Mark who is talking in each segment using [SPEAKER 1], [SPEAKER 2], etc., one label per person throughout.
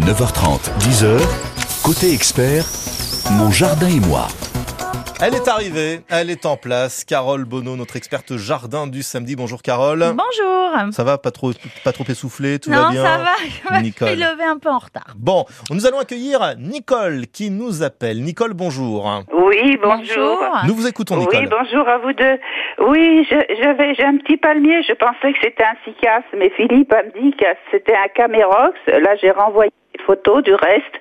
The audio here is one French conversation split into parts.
[SPEAKER 1] 9h30, 10h, côté expert, mon jardin et moi.
[SPEAKER 2] Elle est arrivée, elle est en place. Carole Bonneau, notre experte jardin du samedi. Bonjour Carole.
[SPEAKER 3] Bonjour.
[SPEAKER 2] Ça va, pas trop, pas trop essoufflé, tout
[SPEAKER 3] non,
[SPEAKER 2] va bien?
[SPEAKER 3] ça va. Je me
[SPEAKER 2] Nicole.
[SPEAKER 3] suis levée un peu en retard.
[SPEAKER 2] Bon, nous allons accueillir Nicole qui nous appelle. Nicole, bonjour.
[SPEAKER 4] Oui, bonjour.
[SPEAKER 2] Nous vous écoutons, Nicole.
[SPEAKER 4] Oui, bonjour à vous deux. Oui, je- j'avais j'ai un petit palmier. Je pensais que c'était un cycas, mais Philippe a me dit que c'était un camérox. Là, j'ai renvoyé des photos du reste,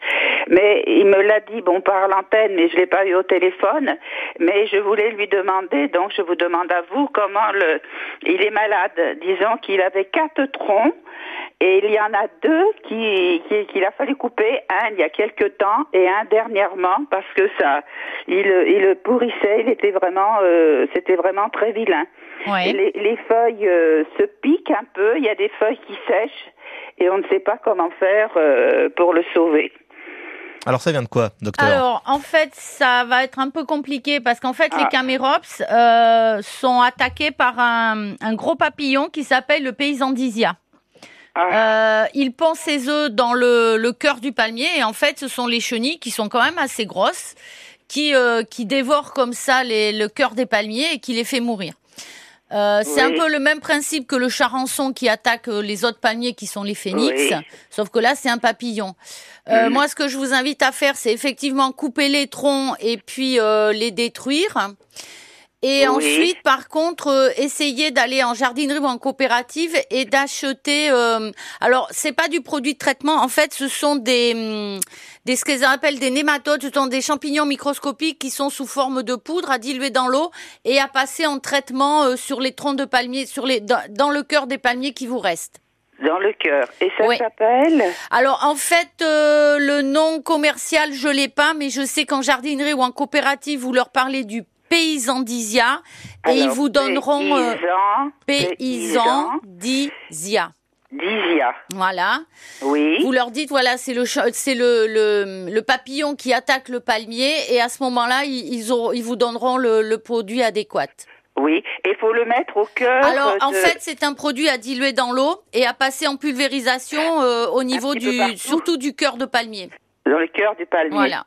[SPEAKER 4] mais il me l'a dit bon par l'antenne, mais je l'ai pas eu au téléphone. Mais je voulais lui demander, donc je vous demande à vous comment le. Il est malade. Disons qu'il avait quatre troncs. Et il y en a deux qui qui- qu'il a fallu couper, un il y a quelque temps et un dernièrement parce que ça, il il pourrissait, il était vraiment, euh, c'était vraiment très vilain.
[SPEAKER 3] Ouais.
[SPEAKER 4] Les, les feuilles euh, se piquent un peu, il y a des feuilles qui sèchent et on ne sait pas comment faire euh, pour le sauver.
[SPEAKER 2] Alors ça vient de quoi, docteur?
[SPEAKER 3] Alors, en fait, ça va être un peu compliqué parce qu'en fait, les
[SPEAKER 4] Ah.
[SPEAKER 3] camérops euh, sont attaqués par un, un gros papillon qui s'appelle le paysan d'Isia.
[SPEAKER 4] Ah.
[SPEAKER 3] Euh, il pond ses œufs dans le, le cœur du palmier et en fait, ce sont les chenilles qui sont quand même assez grosses qui, euh, qui dévorent comme ça les, le cœur des palmiers et qui les fait mourir. Euh, c'est
[SPEAKER 4] Oui.
[SPEAKER 3] un peu le même principe que le charançon qui attaque euh, les autres palmiers qui sont les phénix,
[SPEAKER 4] Oui.
[SPEAKER 3] sauf que là c'est un papillon. Euh, Moi, ce que je vous invite à faire, c'est effectivement couper les troncs et puis euh, les détruire. Et
[SPEAKER 4] Oui.
[SPEAKER 3] ensuite, par contre, euh, essayer d'aller en jardinerie ou en coopérative et d'acheter. euh, alors, c'est pas du produit de traitement. En fait, ce sont des, hum, des ce qu'ils appellent des nématodes. Ce sont des champignons microscopiques qui sont sous forme de poudre à diluer dans l'eau et à passer en traitement euh, sur les troncs de palmiers, sur les dans, dans le cœur des palmiers qui vous restent.
[SPEAKER 4] Dans le cœur. Et ça
[SPEAKER 3] Oui.
[SPEAKER 4] s'appelle
[SPEAKER 3] Alors en fait, euh, le nom commercial, je l'ai pas, mais je sais qu'en jardinerie ou en coopérative, vous leur parlez du paysan d'Isia et ils vous donneront euh,
[SPEAKER 4] paysan,
[SPEAKER 3] d'Isia.
[SPEAKER 4] d'Isia.
[SPEAKER 3] Voilà.
[SPEAKER 4] Oui.
[SPEAKER 3] Vous leur dites voilà, c'est le c'est le, le le papillon qui attaque le palmier et à ce moment-là, ils ils, vous donneront le, le produit adéquat.
[SPEAKER 4] Oui. Et il faut le mettre au cœur.
[SPEAKER 3] Alors en fait, c'est un produit à diluer dans l'eau et à passer en pulvérisation euh, au niveau du surtout du cœur de palmier.
[SPEAKER 4] dans le cœur du palmier.
[SPEAKER 3] Voilà.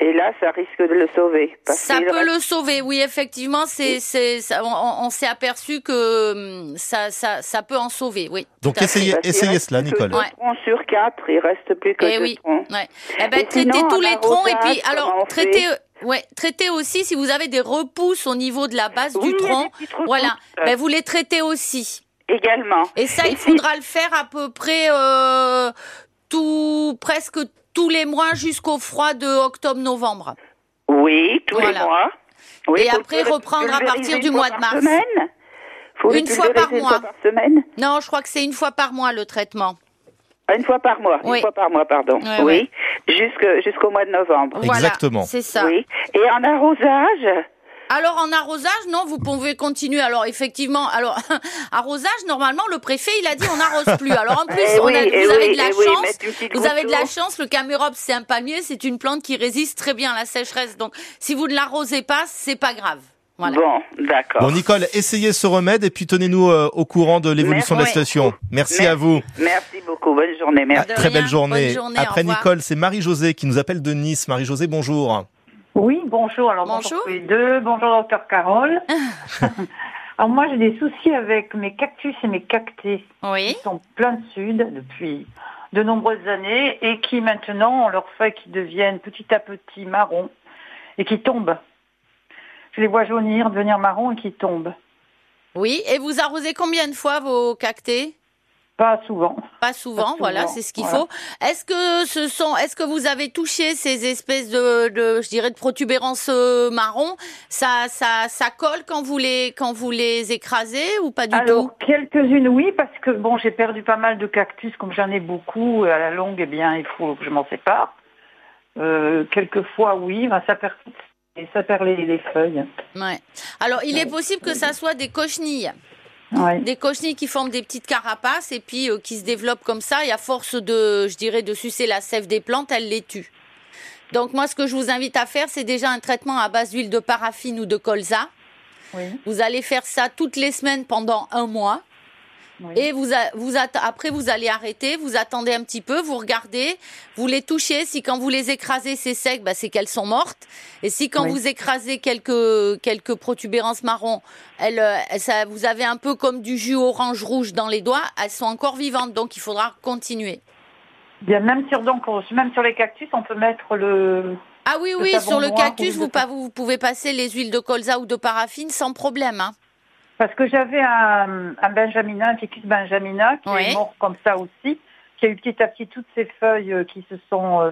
[SPEAKER 4] Et là, ça risque de le sauver. Parce
[SPEAKER 3] Ça peut
[SPEAKER 4] reste-
[SPEAKER 3] le sauver, oui, effectivement, c'est, c'est, ça- on, on s'est aperçu que hum, ça, ça, ça peut en sauver, oui.
[SPEAKER 2] Donc essayez, essayez cela, Nicole.
[SPEAKER 3] Ouais.
[SPEAKER 4] sur quatre, il reste plus que
[SPEAKER 3] Eh
[SPEAKER 4] deux
[SPEAKER 3] oui.
[SPEAKER 4] troncs.
[SPEAKER 3] Ouais. Eh ben,
[SPEAKER 4] Et
[SPEAKER 3] traitez
[SPEAKER 4] sinon,
[SPEAKER 3] tous les troncs et puis, alors, traitez,
[SPEAKER 4] fait
[SPEAKER 3] ouais, traitez aussi si vous avez des repousses au niveau de la base
[SPEAKER 4] Oui,
[SPEAKER 3] du tronc. Voilà. Ben, vous les traitez aussi.
[SPEAKER 4] Également.
[SPEAKER 3] Et ça,
[SPEAKER 4] Et
[SPEAKER 3] il
[SPEAKER 4] si-
[SPEAKER 3] faudra le faire à peu près, euh, tout, presque tous les mois jusqu'au froid de octobre-novembre.
[SPEAKER 4] Oui, tous
[SPEAKER 3] Voilà.
[SPEAKER 4] les mois. Oui,
[SPEAKER 3] Et après, reprendre à partir du mois de mars.
[SPEAKER 4] Semaine. Faut le
[SPEAKER 3] Une fois par mois.
[SPEAKER 4] fois par semaine.
[SPEAKER 3] Non, je crois que c'est une fois par mois le traitement.
[SPEAKER 4] Une fois par mois.
[SPEAKER 3] Oui.
[SPEAKER 4] Une fois par mois, pardon. Oui. Jusque- Jusqu'au mois de novembre.
[SPEAKER 3] Voilà,
[SPEAKER 2] Exactement.
[SPEAKER 3] c'est ça.
[SPEAKER 4] Oui. Et en arrosage,
[SPEAKER 3] Alors en arrosage, non, vous pouvez continuer. Alors effectivement, alors arrosage, normalement le préfet il a dit on n'arrose plus. Alors en plus,
[SPEAKER 4] Eh
[SPEAKER 3] on
[SPEAKER 4] oui,
[SPEAKER 3] a-
[SPEAKER 4] eh
[SPEAKER 3] vous avez
[SPEAKER 4] oui,
[SPEAKER 3] de la
[SPEAKER 4] eh oui,
[SPEAKER 3] chance. vous avez de la chance. Le camérope c'est un palmier, c'est une plante qui résiste très bien à la sécheresse. Donc si vous ne l'arrosez pas, c'est pas grave. Voilà.
[SPEAKER 4] bon, d'accord.
[SPEAKER 2] Bon, Nicole, essayez ce remède et puis tenez-nous euh, au courant de l'évolution de la situation. Merci
[SPEAKER 4] Merci.
[SPEAKER 2] à vous.
[SPEAKER 4] Merci beaucoup. Bonne journée. Merci.
[SPEAKER 2] Très
[SPEAKER 3] rien.
[SPEAKER 2] belle journée.
[SPEAKER 3] Bonne journée,
[SPEAKER 2] Après. Nicole, c'est Marie-Josée qui nous appelle de Nice. Marie-Josée, bonjour.
[SPEAKER 5] Oui, bonjour. Alors,
[SPEAKER 3] Bonjour.
[SPEAKER 5] bonjour tous les deux. Bonjour, docteur Carole. Alors, moi, j'ai des soucis avec mes cactus et mes cactés
[SPEAKER 3] Oui.
[SPEAKER 5] qui sont plein de sud depuis de nombreuses années et qui maintenant ont leurs feuilles qui deviennent petit à petit marron et qui tombent. Je les vois jaunir, devenir marron et qui tombent.
[SPEAKER 3] Oui. Et vous arrosez combien de fois vos cactés?
[SPEAKER 5] Pas souvent.
[SPEAKER 3] Pas souvent,
[SPEAKER 5] Pas
[SPEAKER 3] voilà, c'est ce qu'il
[SPEAKER 5] voilà.
[SPEAKER 3] faut. Est-ce que ce sont, est-ce que vous avez touché ces espèces de, de je dirais, de protubérances euh, marron Ça, ça, ça colle quand vous les, quand vous les écrasez ou pas du
[SPEAKER 5] Alors,
[SPEAKER 3] tout
[SPEAKER 5] quelques-unes, oui, parce que bon, j'ai perdu pas mal de cactus, comme j'en ai beaucoup, et à la longue, eh bien, il faut que je m'en sépare. Euh, quelquefois, oui, ben, ça perd, et ça perd les, les feuilles.
[SPEAKER 3] Ouais. Alors, il est possible que ça soit des cochenilles.
[SPEAKER 5] Ouais.
[SPEAKER 3] Des cochenilles qui forment des petites carapaces et puis euh, qui se développent comme ça et à force de, je dirais, de sucer la sève des plantes, elles les tuent. Donc moi, ce que je vous invite à faire, c'est déjà un traitement à base d'huile de paraffine ou de colza.
[SPEAKER 5] Oui.
[SPEAKER 3] Vous allez faire ça toutes les semaines pendant un mois.
[SPEAKER 5] Oui.
[SPEAKER 3] Et vous, a- vous après, vous allez arrêter, vous attendez un petit peu, vous regardez, vous les touchez. Si quand vous les écrasez, c'est sec, bah, c'est qu'elles sont mortes. Et si quand
[SPEAKER 5] Oui.
[SPEAKER 3] vous écrasez quelques, quelques protubérances marron, elles, euh, ça, vous avez un peu comme du jus orange rouge dans les doigts, elles sont encore vivantes. Donc, il faudra continuer.
[SPEAKER 5] Bien, même sur donc, même sur les cactus, on peut mettre le.
[SPEAKER 3] Ah oui, oui, sur le cactus, vous, vous pouvez passer les huiles de colza ou de paraffine sans problème. Hein.
[SPEAKER 5] Parce que j'avais un, un benjamina, un ficus benjamina, qui est mort comme ça aussi, qui a eu petit à petit toutes ces feuilles euh, qui se sont euh,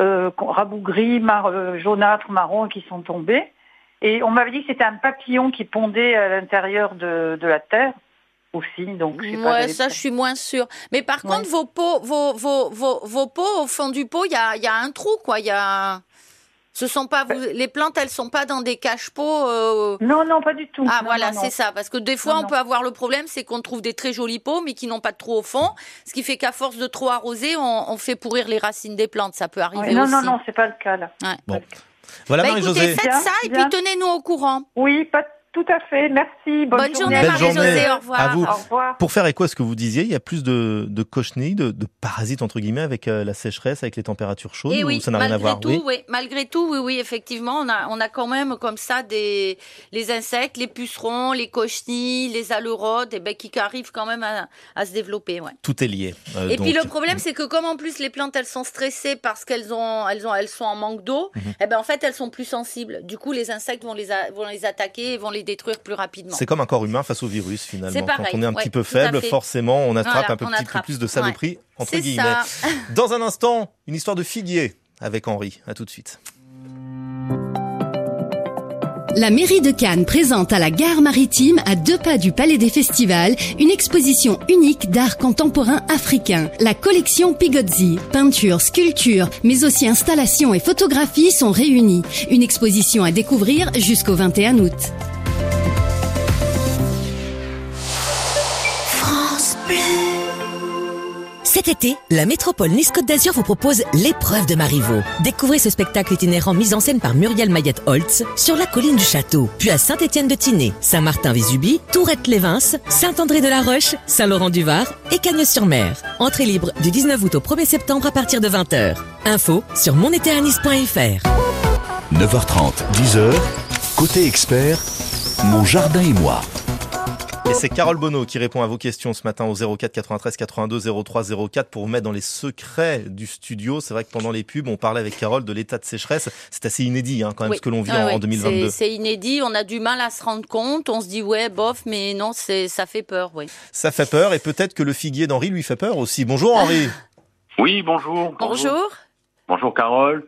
[SPEAKER 5] euh, rabougries, mar- euh, jaunâtres, marron, qui sont tombées. Et on m'avait dit que c'était un papillon qui pondait à l'intérieur de, de la terre aussi. Donc, je sais pas,
[SPEAKER 3] Ouais, ça, je suis moins sûre. Mais par
[SPEAKER 5] Ouais.
[SPEAKER 3] contre, vos pots, vos, vos, vos, vos pots, au fond du pot, il y a, il y a un trou, quoi. Il y a. Ce sont pas vous, les plantes, elles sont pas dans des cache-pots. euh,
[SPEAKER 5] Non, non, pas du tout.
[SPEAKER 3] Ah
[SPEAKER 5] Non,
[SPEAKER 3] voilà,
[SPEAKER 5] non, non.
[SPEAKER 3] c'est ça. Parce que des fois,
[SPEAKER 5] Non,
[SPEAKER 3] on
[SPEAKER 5] non.
[SPEAKER 3] peut avoir le problème, c'est qu'on trouve des très jolis pots, mais qui n'ont pas de trou au fond, ce qui fait qu'à force de trop arroser, on, on fait pourrir les racines des plantes. Ça peut arriver
[SPEAKER 5] non,
[SPEAKER 3] aussi.
[SPEAKER 5] non, non, c'est pas le cas là.
[SPEAKER 3] Ouais.
[SPEAKER 2] Bon. Voilà
[SPEAKER 3] Bah, écoutez, faites
[SPEAKER 5] Bien,
[SPEAKER 3] ça et
[SPEAKER 5] bien.
[SPEAKER 3] puis tenez-nous au courant.
[SPEAKER 5] Oui, pas tout à fait. Merci. Bonne,
[SPEAKER 3] Bonne journée, Marie-Josée.
[SPEAKER 2] journée.
[SPEAKER 3] Au revoir.
[SPEAKER 2] À vous.
[SPEAKER 5] Au revoir.
[SPEAKER 2] Pour faire écho à ce que vous disiez, il y a plus de, de cochenilles, de, de parasites entre guillemets avec euh, la sécheresse, avec les températures chaudes,
[SPEAKER 3] Et
[SPEAKER 2] ou
[SPEAKER 3] oui,
[SPEAKER 2] ça n'a rien à
[SPEAKER 3] malgré
[SPEAKER 2] voir?
[SPEAKER 3] tout,
[SPEAKER 2] Oui.
[SPEAKER 3] oui. malgré tout, oui, oui, effectivement, on a, on a quand même comme ça des les insectes, les pucerons, les cochenilles, les aleurodes, et ben qui arrivent quand même à, à se développer, ouais.
[SPEAKER 2] Tout est lié. euh,
[SPEAKER 3] Et puis le problème, c'est que comme en plus les plantes, elles sont stressées parce qu'elles ont, elles ont, elles sont en manque d'eau,
[SPEAKER 2] Mhm.
[SPEAKER 3] et ben en fait, elles sont plus sensibles. Du coup, les insectes vont les, a- vont les attaquer et vont les détruire plus rapidement.
[SPEAKER 2] C'est comme un corps humain face au virus finalement.
[SPEAKER 3] C'est
[SPEAKER 2] Quand
[SPEAKER 3] pareil,
[SPEAKER 2] on est un
[SPEAKER 3] ouais,
[SPEAKER 2] petit peu faible, forcément, on attrape
[SPEAKER 3] Voilà,
[SPEAKER 2] un peu, petit peu plus de saloperie entre
[SPEAKER 3] C'est
[SPEAKER 2] guillemets.
[SPEAKER 3] ça.
[SPEAKER 2] Dans un instant, une histoire de figuier avec Henri. À tout de suite.
[SPEAKER 6] La mairie de Cannes présente à la gare maritime, à deux pas du Palais des Festivals, une exposition unique d'art contemporain africain. La collection Pigozzi, peinture, sculpture, mais aussi installations et photographies sont réunies. Une exposition à découvrir jusqu'au 21 août.
[SPEAKER 7] Cet été, la métropole Nice-Côte d'Azur vous propose l'épreuve de Marivaux. Découvrez ce spectacle itinérant mis en scène par Muriel Mayette-Holtz sur la colline du château, puis à Saint-Étienne-de-Tinée, Saint-Martin-Vésubie, Tourette-les-Vins, Saint-André-de-la-Roche, Saint-Laurent-du-Var et Cagnes-sur-Mer. Entrée libre du 19 août au 1er septembre à partir de 20h. Info sur monétéanis.fr.
[SPEAKER 1] 9h30, 10h, côté expert, mon jardin et moi.
[SPEAKER 2] Et c'est Carole Bonneau qui répond à vos questions ce matin au 04 93 82 03 04 pour vous mettre dans les secrets du studio. C'est vrai que pendant les pubs, on parlait avec Carole de l'état de sécheresse. C'est assez inédit hein, quand même
[SPEAKER 3] Oui.
[SPEAKER 2] ce que l'on vit
[SPEAKER 3] Ouais,
[SPEAKER 2] en, en 2022.
[SPEAKER 3] C'est- C'est inédit, on a du mal à se rendre compte. On se dit ouais, bof, mais non, c'est ça fait peur, oui.
[SPEAKER 2] Ça fait peur et peut-être que le figuier d'Henri lui fait peur aussi. Bonjour Henri.
[SPEAKER 8] Oui, bonjour.
[SPEAKER 3] Bonjour.
[SPEAKER 8] Bonjour Carole.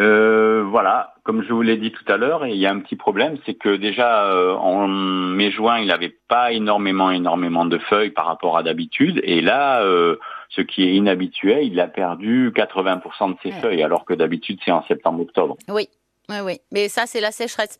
[SPEAKER 8] Euh, voilà, comme je vous l'ai dit tout à l'heure, il y a un petit problème, c'est que déjà euh, en mai-juin, il n'avait pas énormément, énormément de feuilles par rapport à d'habitude, et là, euh, ce qui est inhabituel, il a perdu 80% de ses
[SPEAKER 3] Ouais.
[SPEAKER 8] feuilles, alors que d'habitude c'est en septembre-octobre.
[SPEAKER 3] Oui, oui, oui. Mais ça, c'est la sécheresse.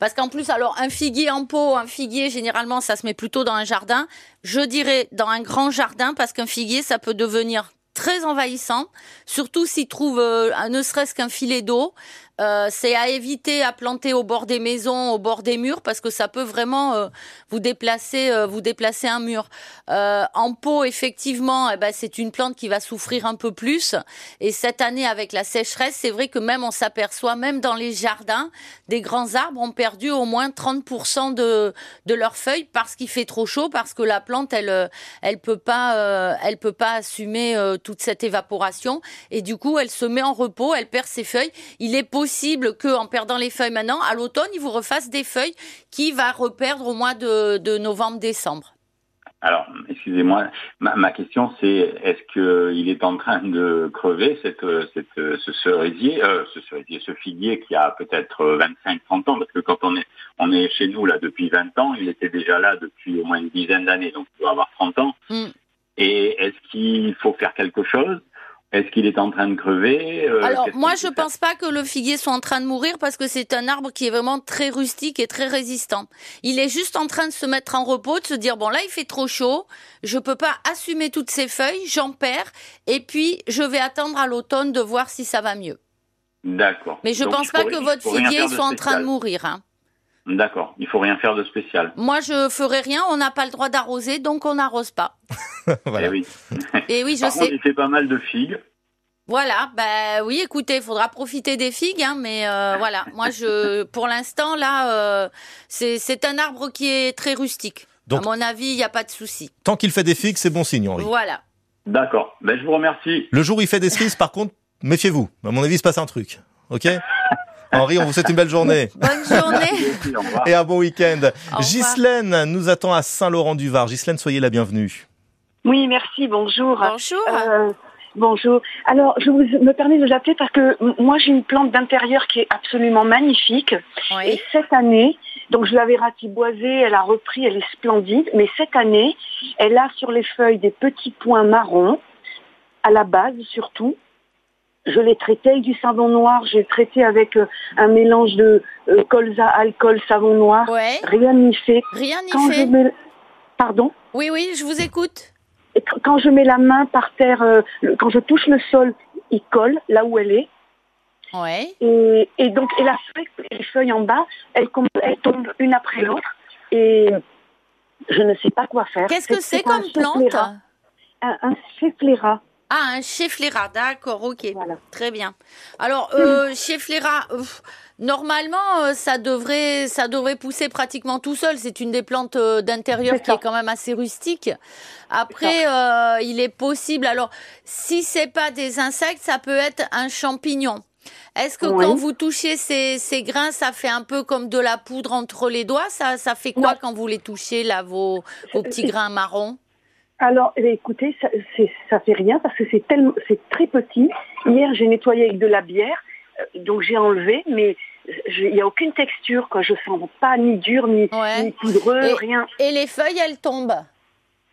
[SPEAKER 3] Parce qu'en plus, alors, un figuier en pot, un figuier, généralement, ça se met plutôt dans un jardin. Je dirais dans un grand jardin, parce qu'un figuier, ça peut devenir très envahissant, surtout s'il trouve euh, ne serait-ce qu'un filet d'eau. Euh, c'est à éviter à planter au bord des maisons, au bord des murs, parce que ça peut vraiment euh, vous déplacer, euh, vous déplacer un mur. En pot, effectivement, eh ben, c'est une plante qui va souffrir un peu plus. Et cette année, avec la sécheresse, c'est vrai que même on s'aperçoit, même dans les jardins, des grands arbres ont perdu au moins 30% de, leurs feuilles parce qu'il fait trop chaud, parce que la plante, elle, elle peut pas, elle peut pas assumer toute cette évaporation. Et du coup, elle se met en repos, elle perd ses feuilles. Il est possible que, en perdant les feuilles maintenant, à l'automne, il vous refasse des feuilles qui va reperdre au mois de, de novembre-décembre.
[SPEAKER 8] Alors, excusez-moi, ma, ma question c'est est-ce qu'il est en train de crever cette, euh, cette, euh, ce cerisier, euh, ce cerisier, ce figuier qui a peut-être 25-30 ans, parce que quand on est, on est chez nous là depuis 20 ans, il était déjà là depuis au moins une dizaine d'années, donc il doit avoir 30 ans.
[SPEAKER 3] Mm.
[SPEAKER 8] Et est-ce qu'il faut faire quelque chose? Est-ce qu'il est en train de crever Euh,
[SPEAKER 3] Alors moi je pense pas que le figuier soit en train de mourir parce que c'est un arbre qui est vraiment très rustique et très résistant. Il est juste en train de se mettre en repos, de se dire bon là il fait trop chaud, je peux pas assumer toutes ces feuilles, j'en perds et puis je vais attendre à l'automne de voir si ça va mieux.
[SPEAKER 8] D'accord.
[SPEAKER 3] Mais je
[SPEAKER 8] Donc,
[SPEAKER 3] pense pas que votre figuier soit en train de mourir. Hein.
[SPEAKER 8] D'accord, il faut rien faire de spécial.
[SPEAKER 3] Moi, je ferai rien. On n'a pas le droit d'arroser, donc on n'arrose pas.
[SPEAKER 2] voilà.
[SPEAKER 8] Eh oui.
[SPEAKER 3] Et oui, je
[SPEAKER 8] Par
[SPEAKER 3] sais.
[SPEAKER 8] contre, il fait pas mal de figues.
[SPEAKER 3] Voilà, bah oui, écoutez, il faudra profiter des figues, hein, mais euh, voilà, moi je, pour l'instant là, euh, c'est c'est un arbre qui est très rustique.
[SPEAKER 2] Donc-
[SPEAKER 3] à mon avis, il n'y a pas de souci.
[SPEAKER 2] Tant qu'il fait des figues, c'est bon signe, Henri.
[SPEAKER 3] Voilà.
[SPEAKER 8] D'accord, ben, je vous remercie.
[SPEAKER 2] Le jour où il fait des cerises, par contre, méfiez-vous. À mon avis, il se passe un truc. Ok? Henri, on vous souhaite une belle journée
[SPEAKER 3] Bonne journée.
[SPEAKER 8] Merci, au revoir.
[SPEAKER 2] et un bon week-end. Ghislaine nous attend à Saint-Laurent-du-Var. Ghislaine, soyez la bienvenue.
[SPEAKER 9] Oui, merci, bonjour.
[SPEAKER 3] Bonjour.
[SPEAKER 9] Euh, bonjour. Alors, je vous, me permets de vous appeler parce que moi, j'ai une plante d'intérieur qui est absolument magnifique.
[SPEAKER 3] Oui.
[SPEAKER 9] Et cette année, donc je l'avais ratiboisée, elle a repris, elle est splendide. Mais cette année, elle a sur les feuilles des petits points marrons, à la base surtout. Je l'ai traité avec du savon noir, j'ai traité avec euh, un mélange de euh, colza, alcool, savon noir.
[SPEAKER 3] Ouais.
[SPEAKER 9] Rien n'y fait.
[SPEAKER 3] Rien n'y
[SPEAKER 9] Quand je
[SPEAKER 3] fait.
[SPEAKER 9] mets... Pardon?
[SPEAKER 3] Oui, oui, je vous écoute.
[SPEAKER 9] et quand je mets la main par terre, euh, quand je touche le sol, il colle là où elle est.
[SPEAKER 3] Ouais.
[SPEAKER 9] Et, et donc, et la feuille, les feuilles en bas, elles, elles tombent une après l'autre. Et je ne sais pas quoi faire.
[SPEAKER 3] Qu'est-ce que c'est comme plante.
[SPEAKER 9] Un, un.
[SPEAKER 3] Ah, un cheflera, d'accord, ok.
[SPEAKER 9] Voilà.
[SPEAKER 3] Très bien. Alors, euh, cheflera, ouf, normalement, euh, ça devrait, ça devrait pousser pratiquement tout seul. C'est une des plantes euh, d'intérieur qui est quand même assez rustique. Après, euh, il est possible. Alors, si c'est pas des insectes, ça peut être un champignon. Est-ce que
[SPEAKER 9] Oui.
[SPEAKER 3] quand vous touchez ces, ces grains, ça fait un peu comme de la poudre entre les doigts? Ça, ça fait quoi
[SPEAKER 9] Non.
[SPEAKER 3] quand vous les touchez là, vos, vos petits grains marrons?
[SPEAKER 9] Alors, eh écoutez, ça, fait rien parce que c'est tellement, c'est très petit. Hier, j'ai nettoyé avec de la bière, euh, donc j'ai enlevé, mais je- il n'y a aucune texture, quoi. Je sens pas ni dur, ni,
[SPEAKER 3] Ouais.
[SPEAKER 9] ni poudreux,
[SPEAKER 3] Et-
[SPEAKER 9] rien.
[SPEAKER 3] Et les feuilles, elles tombent.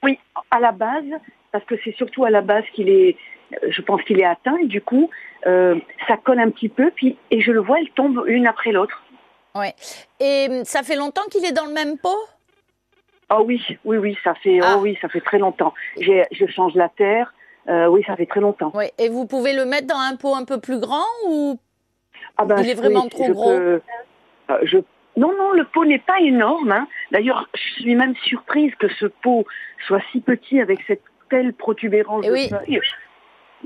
[SPEAKER 9] Oui, à la base, parce que c'est surtout à la base qu'il est, euh, je pense qu'il est atteint, et du coup, euh, ça colle un petit peu, puis et je le vois, elles tombent une après l'autre.
[SPEAKER 3] Ouais. Et hum, ça fait longtemps qu'il est dans le même pot?
[SPEAKER 9] Oh oui, oui, oui, ça fait,
[SPEAKER 3] Ah.
[SPEAKER 9] oh oui, ça fait très longtemps. Je change la terre, euh, oui, ça fait très longtemps.
[SPEAKER 3] Oui. Et vous pouvez le mettre dans un pot un peu plus grand ou
[SPEAKER 9] Ah ben,
[SPEAKER 3] Il est vraiment trop
[SPEAKER 9] je
[SPEAKER 3] gros?
[SPEAKER 9] peux- euh, je, non, non, le pot n'est pas énorme. hein. D'ailleurs, je suis même surprise que ce pot soit si petit avec cette telle protubérance
[SPEAKER 3] Eh
[SPEAKER 9] de
[SPEAKER 3] oui.
[SPEAKER 9] feuilles.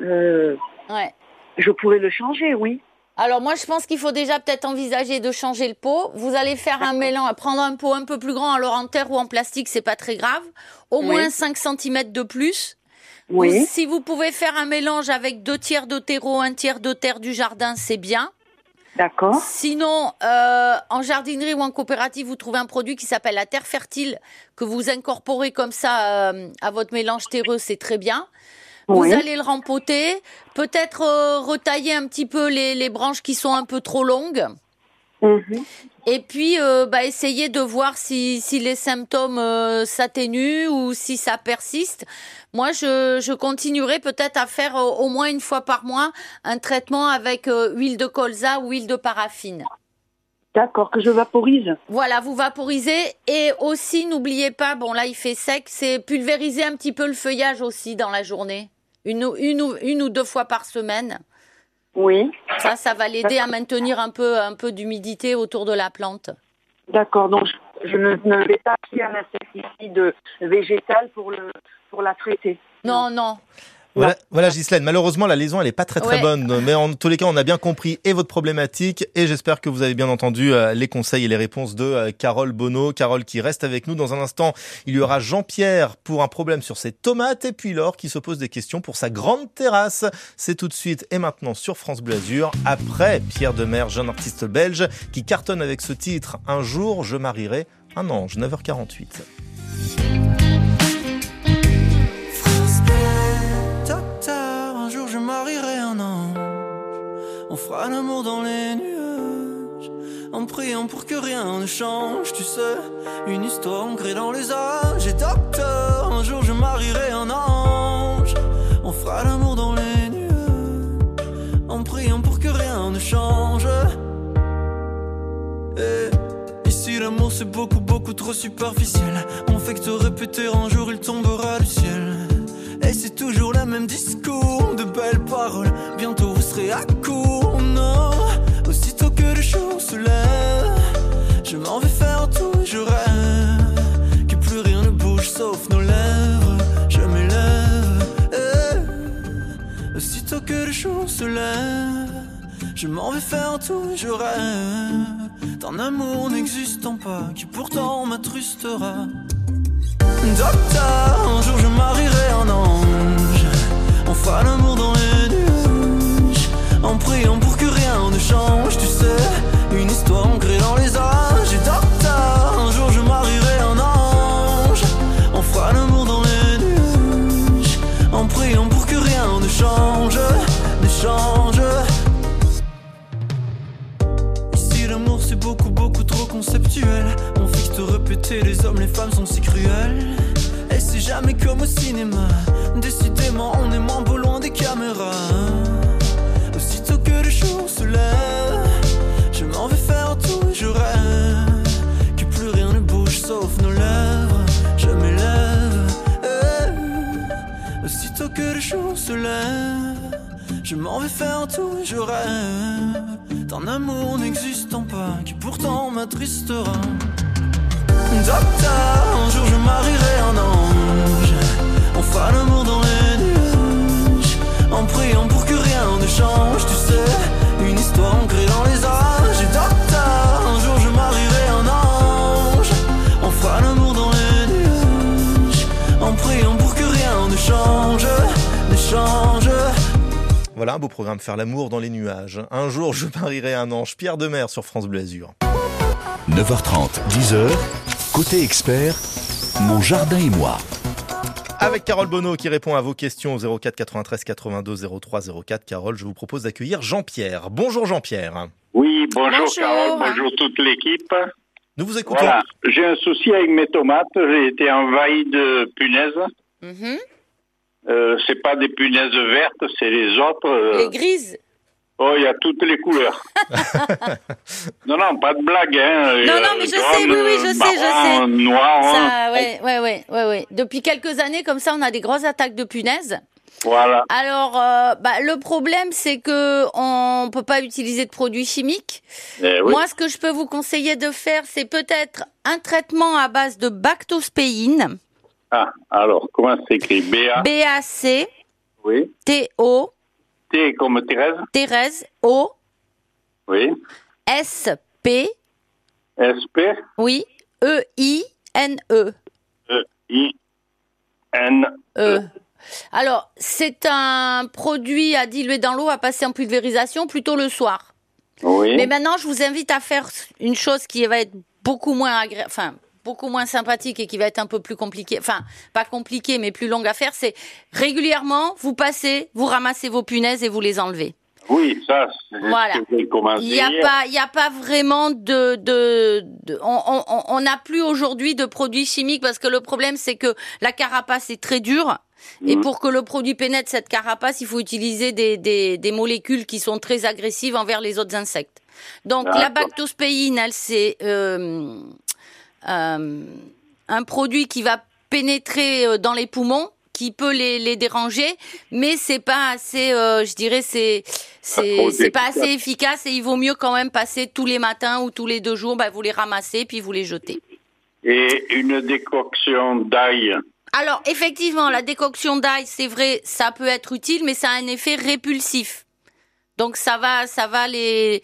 [SPEAKER 9] Euh,
[SPEAKER 3] Ouais.
[SPEAKER 9] je pourrais le changer, oui.
[SPEAKER 3] Alors moi, je pense qu'il faut déjà peut-être envisager de changer le pot. Vous allez faire un mélange, prendre un pot un peu plus grand, alors en terre ou en plastique, c'est pas très grave. Au
[SPEAKER 9] Oui.
[SPEAKER 3] moins 5 cm de plus.
[SPEAKER 9] Oui.
[SPEAKER 3] Si vous pouvez faire un mélange avec deux tiers de terreau, un tiers de terre du jardin, c'est bien.
[SPEAKER 9] D'accord.
[SPEAKER 3] Sinon, euh, en jardinerie ou en coopérative, vous trouvez un produit qui s'appelle la terre fertile que vous incorporez comme ça euh, à votre mélange terreux, c'est très bien. Vous allez le rempoter, peut-être euh, retailler un petit peu les, les branches qui sont un peu trop longues.
[SPEAKER 9] Mhm.
[SPEAKER 3] Et puis, euh, bah, essayer de voir si, si les symptômes euh, s'atténuent ou si ça persiste. Moi, je, je continuerai peut-être à faire euh, au moins une fois par mois un traitement avec euh, huile de colza ou huile de paraffine.
[SPEAKER 9] D'accord, que je vaporise.
[SPEAKER 3] Voilà, vous vaporisez et aussi n'oubliez pas, bon là il fait sec, c'est pulvériser un petit peu le feuillage aussi dans la journée, une, ou- une, une ou deux fois par semaine.
[SPEAKER 9] Oui.
[SPEAKER 3] Ça, ça va l'aider à maintenir un peu, un peu d'humidité autour de la plante.
[SPEAKER 9] D'accord, donc je, ne vais pas appliquer un insecticide végétal pour, le, pour la traiter.
[SPEAKER 3] Non, non.
[SPEAKER 2] Voilà, voilà Ghislaine. Malheureusement, la liaison, elle est pas très très
[SPEAKER 3] Ouais.
[SPEAKER 2] bonne. Mais en tous les cas, on a bien compris et votre problématique et j'espère que vous avez bien entendu euh, les conseils et les réponses de euh, Carole Bonneau. Carole qui reste avec nous. Dans un instant, il y aura Jean-Pierre pour un problème sur ses tomates et puis Laure qui se pose des questions pour sa grande terrasse. C'est tout de suite et maintenant sur France Bleu Azur. Après Pierre Demer, jeune artiste belge qui cartonne avec ce titre Un jour, je marierai un ange. 9h48.
[SPEAKER 10] On fera l'amour dans les nuages. En priant pour que rien ne change, tu sais. Une histoire ancrée dans les âges. Et docteur, un jour je marierai un ange. On fera l'amour dans les nuages. En priant pour que rien ne change. Et ici l'amour c'est beaucoup beaucoup trop superficiel. On fait que te répéter un jour il tombera du ciel. Et c'est toujours le même discours, de belles paroles. Bientôt vous serez à court, non. Aussitôt que le jour se lève, je m'en vais faire tout et je rêve que plus rien ne bouge sauf nos lèvres. Je m'élève, eh. aussitôt que le jour se lève. Je m'en vais faire tout et je rêve d'un amour n'existant pas qui pourtant m'attrustera. Docteur, un jour je marierai un ange. On fera l'amour dans les nuages. En priant pour que rien ne change, tu sais. Au cinéma. Décidément, on est moins beau loin des caméras. Aussitôt que le jour se lève, je m'en vais faire tout et je rêve. Que plus rien ne bouge sauf nos lèvres. Je m'élève. eh. Aussitôt que le jour se lève, je m'en vais faire tout et je rêve d'un amour n'existant pas qui pourtant m'attristera. Docteur, un jour je marierai un ange. On fera l'amour dans les nuages. En priant pour que rien ne change, tu sais. Une histoire ancrée dans les âges. Et docteur, un jour je marierai un ange. On fera l'amour dans les nuages. En priant pour que rien ne change, ne change.
[SPEAKER 2] Voilà un beau programme, faire l'amour dans les nuages. Un jour, je marierai un ange. Pierre Demer sur France Bleu Azur.
[SPEAKER 1] 9h30, 10h, côté expert, mon jardin et moi.
[SPEAKER 2] Avec Carole Bonneau qui répond à vos questions au 04 93 82 03 04. Carole, je vous propose d'accueillir Jean-Pierre. Bonjour Jean-Pierre.
[SPEAKER 11] Oui, bonjour,
[SPEAKER 3] Bonjour.
[SPEAKER 11] Carole, bonjour toute l'équipe.
[SPEAKER 2] Nous vous écoutons.
[SPEAKER 11] Voilà, j'ai un souci avec mes tomates. J'ai été envahi de punaises.
[SPEAKER 3] Mhm.
[SPEAKER 11] Euh, c'est pas des punaises vertes, c'est les autres. euh,
[SPEAKER 3] Les grises.
[SPEAKER 11] Oh, il y a toutes les couleurs. non, non, pas de blague. Hein.
[SPEAKER 3] Non, non, mais je sais, oui, oui, je sais, je sais.
[SPEAKER 11] Noir. hein.
[SPEAKER 3] Ça, ouais, ouais, ouais, ouais, ouais. Depuis quelques années, comme ça, on a des grosses attaques de punaises.
[SPEAKER 11] Voilà.
[SPEAKER 3] Alors, euh, bah, le problème, c'est que on peut pas utiliser de produits chimiques.
[SPEAKER 11] Eh oui.
[SPEAKER 3] Moi, ce que je peux vous conseiller de faire, c'est peut-être un traitement à base de bactospéine,
[SPEAKER 11] Ah, alors, comment c'est écrit BA
[SPEAKER 3] B-A-C,
[SPEAKER 11] Oui.
[SPEAKER 3] T-O,
[SPEAKER 11] T comme Thérèse
[SPEAKER 3] Thérèse, O,
[SPEAKER 11] Oui.
[SPEAKER 3] S-P,
[SPEAKER 11] SP
[SPEAKER 3] oui, E E-I-N-E.
[SPEAKER 11] E I N
[SPEAKER 3] E. Alors, c'est un produit à diluer dans l'eau, à passer en pulvérisation plutôt le soir.
[SPEAKER 11] Oui.
[SPEAKER 3] Mais maintenant, je vous invite à faire une chose qui va être beaucoup moins agréable, enfin, beaucoup moins sympathique et qui va être un peu plus compliquée, enfin, pas compliquée, mais plus longue à faire, c'est régulièrement, vous passez, vous ramassez vos punaises et vous les enlevez.
[SPEAKER 11] Oui, ça, c'est
[SPEAKER 3] Voilà. Il n'y a pas, il a pas vraiment de, de, de- on- on on- on n'a plus aujourd'hui de produits chimiques parce que le problème c'est que la carapace est très dure. Et
[SPEAKER 11] Mhm.
[SPEAKER 3] pour que le produit pénètre cette carapace, il faut utiliser des, des, des molécules qui sont très agressives envers les autres insectes. Donc la bactospéine, elle c'est euh, euh, un produit qui va pénétrer euh, dans les poumons, qui peut les, les déranger, mais c'est pas assez, euh, je dirais, c'est c'est pas assez efficace et il vaut mieux quand même passer tous les matins ou tous les deux jours, bah, vous les ramassez puis vous les jetez.
[SPEAKER 11] Et une décoction d'ail.
[SPEAKER 3] Alors effectivement, la décoction d'ail, c'est vrai, ça peut être utile, mais ça a un effet répulsif. Donc ça va, ça va les.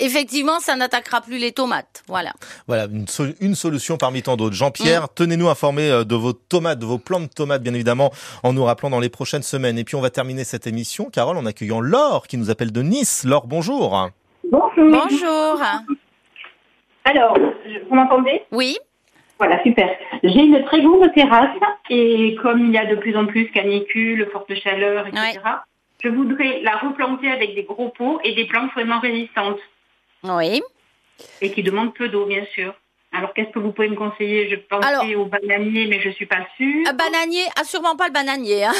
[SPEAKER 3] Effectivement, ça n'attaquera plus les tomates. Voilà.
[SPEAKER 2] Voilà, une, sol- une solution parmi tant d'autres. Jean-Pierre,
[SPEAKER 3] Mm.
[SPEAKER 2] tenez-nous informés euh, de vos tomates, de vos plants de tomates, bien évidemment, en nous rappelant dans les prochaines semaines. Et puis, on va terminer cette émission, Carole, en accueillant Laure, qui nous appelle de Nice. Laure, bonjour.
[SPEAKER 12] Bonjour.
[SPEAKER 3] Bonjour.
[SPEAKER 12] Alors, vous m'entendez?
[SPEAKER 3] Oui.
[SPEAKER 12] Voilà, super. J'ai une très grande terrasse et comme il y a de plus en plus canicule, forte chaleur, etc., je voudrais la replanter avec des gros pots et des plantes vraiment résistantes
[SPEAKER 3] Oui.
[SPEAKER 12] et qui demandent peu d'eau, bien sûr. Alors, qu'est-ce que vous pouvez me conseiller? Je pensais au bananier, mais je suis pas sûre.
[SPEAKER 3] Un bananier, ah, sûrement pas le bananier. Hein.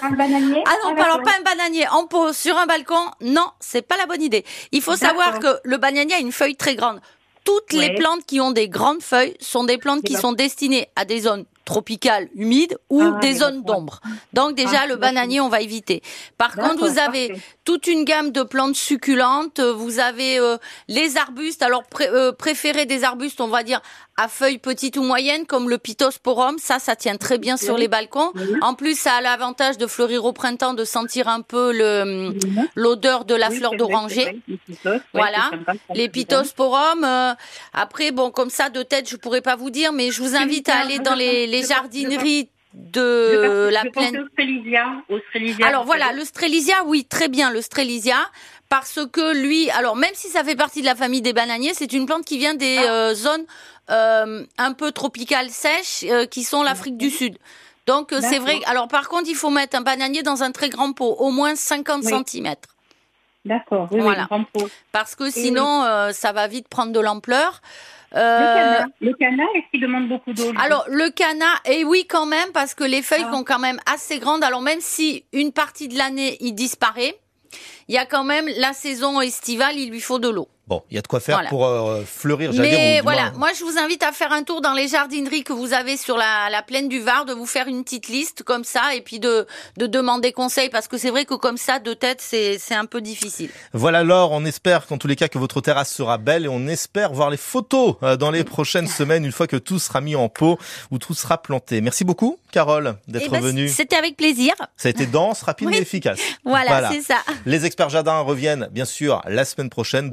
[SPEAKER 12] Un bananier?
[SPEAKER 3] Ah non,
[SPEAKER 12] Ah,
[SPEAKER 3] alors pas un bananier en pot sur un balcon. Non, c'est pas la bonne idée. Il faut savoir que le bananier a une feuille très grande. Toutes les plantes qui ont des grandes feuilles sont des plantes qui sont destinées à des zones tropicales humides ou
[SPEAKER 12] Ah,
[SPEAKER 3] des zones d'ombre. Donc déjà
[SPEAKER 12] Ah,
[SPEAKER 3] le bananier on va éviter. Par contre vous avez
[SPEAKER 12] parfait.
[SPEAKER 3] toute une gamme de plantes succulentes, vous avez euh, les arbustes, alors pré- euh, préférez des arbustes on va dire à feuilles petites ou moyennes comme le pittosporum, ça ça tient très bien sur les balcons.
[SPEAKER 12] Oui.
[SPEAKER 3] En plus ça a l'avantage de fleurir au printemps, de sentir un peu le l'odeur de la fleur d'oranger. Voilà, les pittosporums. euh, après, bon, comme ça, de tête, je pourrais pas vous dire, mais je vous invite à aller dans les, les jardineries
[SPEAKER 12] Je
[SPEAKER 3] de la plaine.
[SPEAKER 12] au
[SPEAKER 3] Alors voilà, le oui, très bien, le parce que lui, alors même si ça fait partie de la famille des bananiers, c'est une plante qui vient des
[SPEAKER 12] Ah.
[SPEAKER 3] euh, zones euh, un peu tropicales sèches, euh, qui sont l'Afrique du Sud. Donc c'est vrai. Alors par contre, il faut mettre un bananier dans un très grand pot, au moins 50
[SPEAKER 12] Oui.
[SPEAKER 3] cm.
[SPEAKER 12] D'accord, oui,
[SPEAKER 3] Voilà.
[SPEAKER 12] oui, grand pot.
[SPEAKER 3] Parce que sinon, ça va vite prendre de l'ampleur. Euh,
[SPEAKER 12] Le canard, est-ce qu'il demande beaucoup d'eau
[SPEAKER 3] alors le canard, et oui quand même, parce que les feuilles
[SPEAKER 12] Ah.
[SPEAKER 3] sont quand même assez grandes. Alors même si une partie de l'année il disparaît, il y a quand même la saison estivale, il lui faut de l'eau.
[SPEAKER 2] Bon, il y a de quoi faire
[SPEAKER 3] Voilà.
[SPEAKER 2] pour euh, fleurir, dire,
[SPEAKER 3] Mais
[SPEAKER 2] du
[SPEAKER 3] voilà,
[SPEAKER 2] moins-
[SPEAKER 3] moi je vous invite à faire un tour dans les jardineries que vous avez sur la, la plaine du Var, de vous faire une petite liste comme ça et puis de, de demander conseil parce que c'est vrai que comme ça de tête c'est un peu difficile.
[SPEAKER 2] Voilà Laure, on espère qu'en tous les cas que votre terrasse sera belle et on espère voir les photos euh, dans les prochaines semaines une fois que tout sera mis en pot ou tout sera planté. Merci beaucoup Carole d'être
[SPEAKER 3] Eh ben,
[SPEAKER 2] venue.
[SPEAKER 3] C'était avec plaisir.
[SPEAKER 2] Ça a été dense, rapide
[SPEAKER 3] Oui.
[SPEAKER 2] et efficace.
[SPEAKER 3] Voilà, c'est ça.
[SPEAKER 2] Les experts jardins reviennent bien sûr la semaine prochaine.